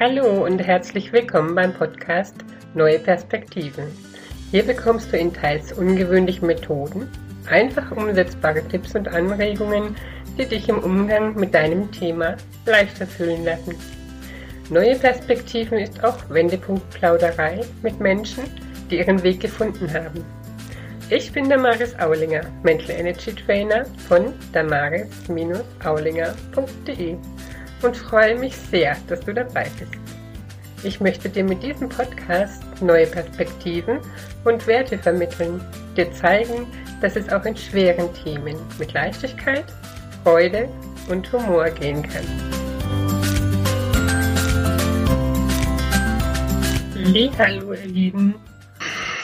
Hallo und herzlich willkommen beim Podcast Neue Perspektiven. Hier bekommst du in teils ungewöhnlichen Methoden einfach umsetzbare Tipps und Anregungen, die dich im Umgang mit deinem Thema leichter fühlen lassen. Neue Perspektiven ist auch Wendepunkt-Plauderei mit Menschen, die ihren Weg gefunden haben. Ich bin Damaris Aulinger, Mental Energy Trainer von damaris-aulinger.de und freue mich sehr, dass du dabei bist. Ich möchte dir mit diesem Podcast neue Perspektiven und Werte vermitteln, dir zeigen, dass es auch in schweren Themen mit Leichtigkeit, Freude und Humor gehen kann. Hallo ihr Lieben.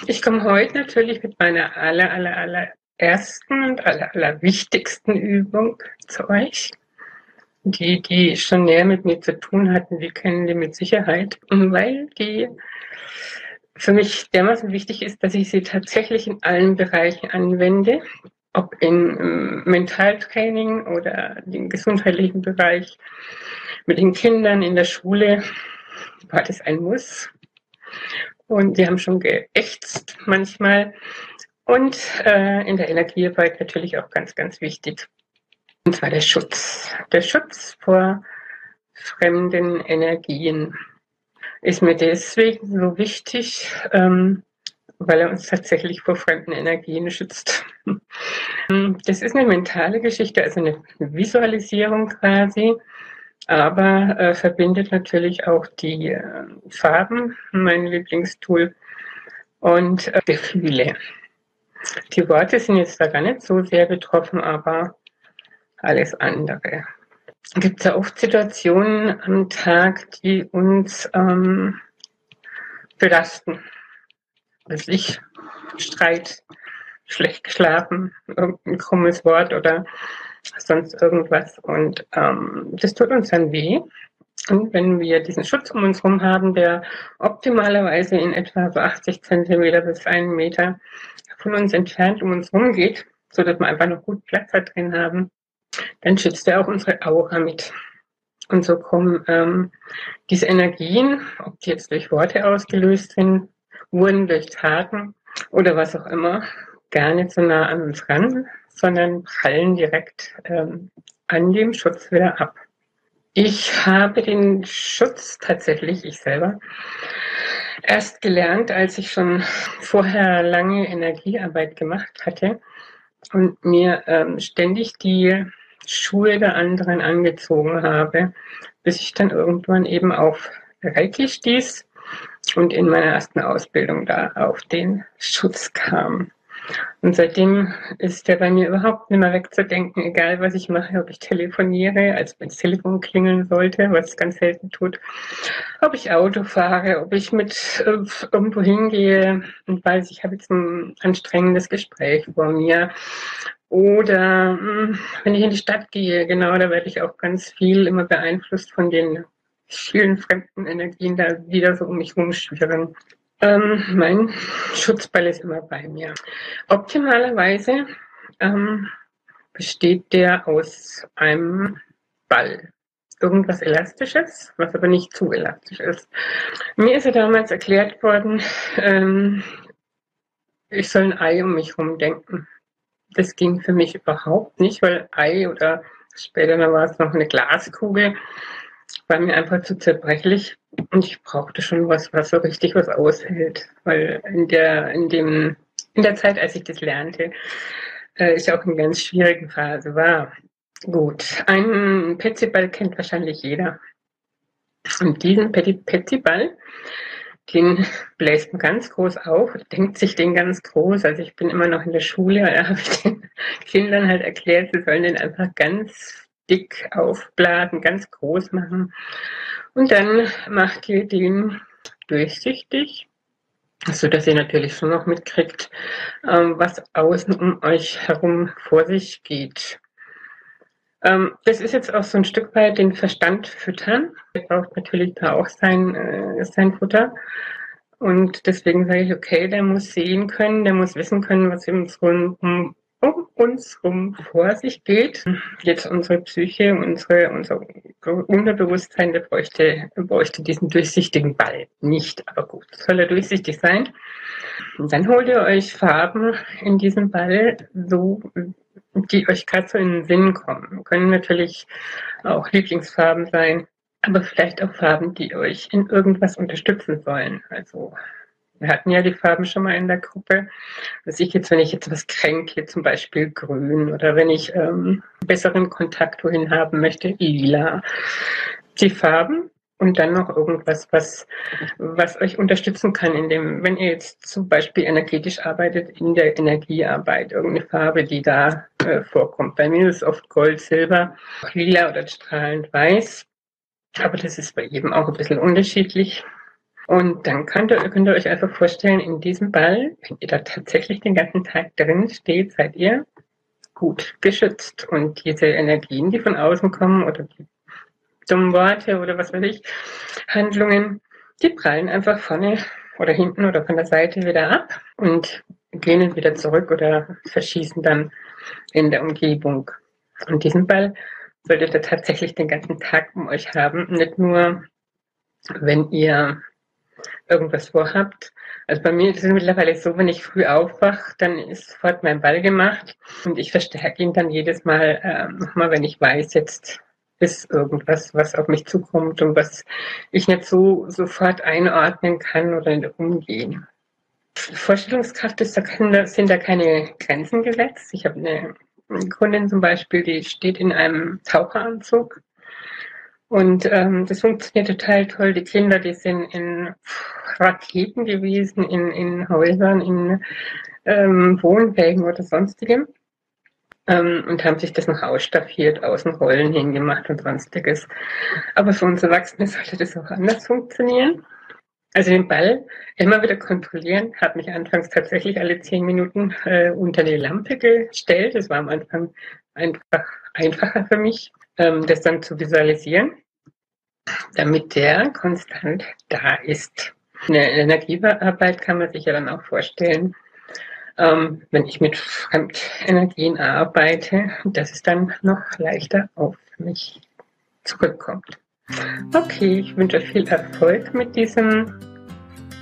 Ich komme heute natürlich mit meiner aller, aller, aller ersten und aller, aller wichtigsten Übung zu euch. Die, die schon näher mit mir zu tun hatten, die kennen die mit Sicherheit, weil die für mich dermaßen wichtig ist, dass ich sie tatsächlich in allen Bereichen anwende, ob in ähm, Mentaltraining oder im gesundheitlichen Bereich, mit den Kindern in der Schule, war das ein Muss. Und sie haben schon geächtzt manchmal. Und äh, in der Energiearbeit natürlich auch ganz, ganz wichtig. Und zwar der Schutz. Der Schutz vor fremden Energien ist mir deswegen so wichtig, ähm, weil er uns tatsächlich vor fremden Energien schützt. Das ist eine mentale Geschichte, also eine Visualisierung quasi, aber äh, verbindet natürlich auch die äh, Farben, mein Lieblingstool, und äh, Gefühle. Die Worte sind jetzt da gar nicht so sehr betroffen, aber alles andere. Gibt es ja oft Situationen am Tag, die uns ähm, belasten. Also ich Streit, schlecht geschlafen, irgendein krummes Wort oder sonst irgendwas. Und ähm, das tut uns dann weh. Und wenn wir diesen Schutz um uns herum haben, der optimalerweise in etwa so 80 Zentimeter bis einen Meter von uns entfernt um uns herum geht, so dass wir einfach noch gut Platz da drin haben, dann schützt er auch unsere Aura mit. Und so kommen ähm, diese Energien, ob die jetzt durch Worte ausgelöst sind, wurden durch Taten oder was auch immer, gar nicht so nah an uns ran, sondern prallen direkt ähm, an dem Schutz wieder ab. Ich habe den Schutz tatsächlich, ich selber, erst gelernt, als ich schon vorher lange Energiearbeit gemacht hatte und mir ähm, ständig die Schuhe der anderen angezogen habe, bis ich dann irgendwann eben auf Reiki stieß und in meiner ersten Ausbildung da auf den Schutz kam. Und seitdem ist der bei mir überhaupt nicht mehr wegzudenken, egal was ich mache, ob ich telefoniere, als wenn das Telefon klingeln sollte, was es ganz selten tut, ob ich Auto fahre, ob ich mit äh, irgendwo hingehe und weiß, ich habe jetzt ein anstrengendes Gespräch vor mir oder mh, hm, wenn ich in die Stadt gehe, genau, da werde ich auch ganz viel immer beeinflusst von den vielen fremden Energien, da wieder so um mich rumschwirren. Ähm, mein Schutzball ist immer bei mir. Optimalerweise ähm, besteht der aus einem Ball. Irgendwas Elastisches, was aber nicht zu elastisch ist. Mir ist ja damals erklärt worden, ähm, ich soll ein Ei um mich herum denken das ging für mich überhaupt nicht, weil Ei oder später war es noch eine Glaskugel, war mir einfach zu zerbrechlich und ich brauchte schon was, was so richtig was aushält, weil in der, in dem, in der Zeit, als ich das lernte, äh, ich auch in ganz schwierigen Phase war. Gut, einen Petsyball kennt wahrscheinlich jeder. Und diesen Petsyball, den bläst man ganz groß auf, denkt sich den ganz groß. Also ich bin immer noch in der Schule, da habe ich den Kindern halt erklärt, sie sollen den einfach ganz dick aufblasen, ganz groß machen. Und dann macht ihr den durchsichtig, so dass ihr natürlich schon noch mitkriegt, ähm, was außen um euch herum vor sich geht. Ähm, das ist jetzt auch so ein Stück weit den Verstand füttern. Er braucht natürlich da auch sein, äh, sein Futter. Und deswegen sage ich, okay, der muss sehen können, der muss wissen können, was um, um, um uns rum vor sich geht. Jetzt unsere Psyche, unsere, unser Unterbewusstsein, der bräuchte, bräuchte diesen durchsichtigen Ball nicht. Aber gut, soll er durchsichtig sein. Und dann holt ihr euch Farben in diesem Ball, so, die euch gerade so in den Sinn kommen. Können natürlich auch Lieblingsfarben sein, aber vielleicht auch Farben, die euch in irgendwas unterstützen sollen. Also wir hatten ja die Farben schon mal in der Gruppe. Was ich jetzt, wenn ich jetzt was kränke, zum Beispiel grün oder wenn ich ähm, besseren Kontakt wohin haben möchte, lila. Die Farben und dann noch irgendwas, was, was euch unterstützen kann, in dem, wenn ihr jetzt zum Beispiel energetisch arbeitet, in der Energiearbeit, irgendeine Farbe, die da äh, vorkommt. Bei mir ist es oft Gold, Silber, lila oder strahlend weiß. Aber das ist bei jedem auch ein bisschen unterschiedlich. Und dann könnt ihr, könnt ihr euch einfach vorstellen, in diesem Ball, wenn ihr da tatsächlich den ganzen Tag drin steht, seid ihr gut geschützt. Und diese Energien, die von außen kommen oder die dummen Worte oder was weiß ich, Handlungen, die prallen einfach vorne oder hinten oder von der Seite wieder ab und gehen wieder zurück oder verschießen dann in der Umgebung. Und diesen Ball solltet ihr tatsächlich den ganzen Tag um euch haben, nicht nur wenn ihr irgendwas vorhabt. Also bei mir ist es mittlerweile so, wenn ich früh aufwache, dann ist sofort mein Ball gemacht und ich verstärke ihn dann jedes Mal äh, nochmal, wenn ich weiß, jetzt ist irgendwas, was auf mich zukommt und was ich nicht so sofort einordnen kann oder umgehen. Vorstellungskraft ist, da kann, sind da keine Grenzen gesetzt. Ich habe eine Kundin zum Beispiel, die steht in einem Taucheranzug und ähm, das funktioniert total toll. Die Kinder, die sind in Raketen gewesen, in, in Häusern, in ähm, Wohnwägen oder sonstigem. Ähm, und haben sich das noch ausstaffiert, Außenrollen hingemacht und sonstiges. Aber für uns Erwachsene sollte das auch anders funktionieren. Also den Ball immer wieder kontrollieren, habe mich anfangs tatsächlich alle zehn Minuten äh, unter die Lampe gestellt. Das war am Anfang einfach einfacher für mich ähm, das dann zu visualisieren, damit der konstant da ist. Eine Energiearbeit kann man sich ja dann auch vorstellen, ähm, wenn ich mit Fremdenergien arbeite, dass es dann noch leichter auf mich zurückkommt. Okay, ich wünsche viel Erfolg mit diesem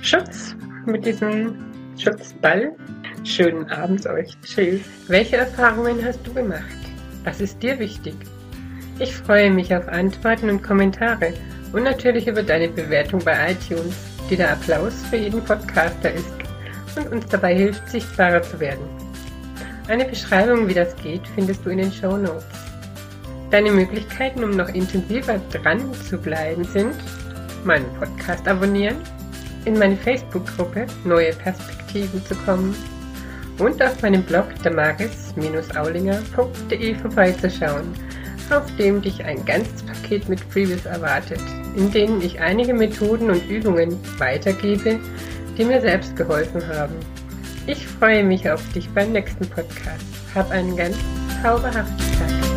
Schutz, mit diesem Schutzball. Schönen Abend euch. Tschüss. Welche Erfahrungen hast du gemacht? Was ist dir wichtig? Ich freue mich auf Antworten und Kommentare und natürlich über deine Bewertung bei iTunes, die der Applaus für jeden Podcaster ist und uns dabei hilft, sichtbarer zu werden. Eine Beschreibung, wie das geht, findest du in den Show Notes. Deine Möglichkeiten, um noch intensiver dran zu bleiben, sind meinen Podcast abonnieren, in meine Facebook-Gruppe Neue Perspektiven zu kommen und auf meinem Blog damaris-aulinger.de vorbeizuschauen auf dem dich ein ganzes Paket mit Freebies erwartet, in denen ich einige Methoden und Übungen weitergebe, die mir selbst geholfen haben. Ich freue mich auf dich beim nächsten Podcast. Hab einen ganz zauberhaften Tag.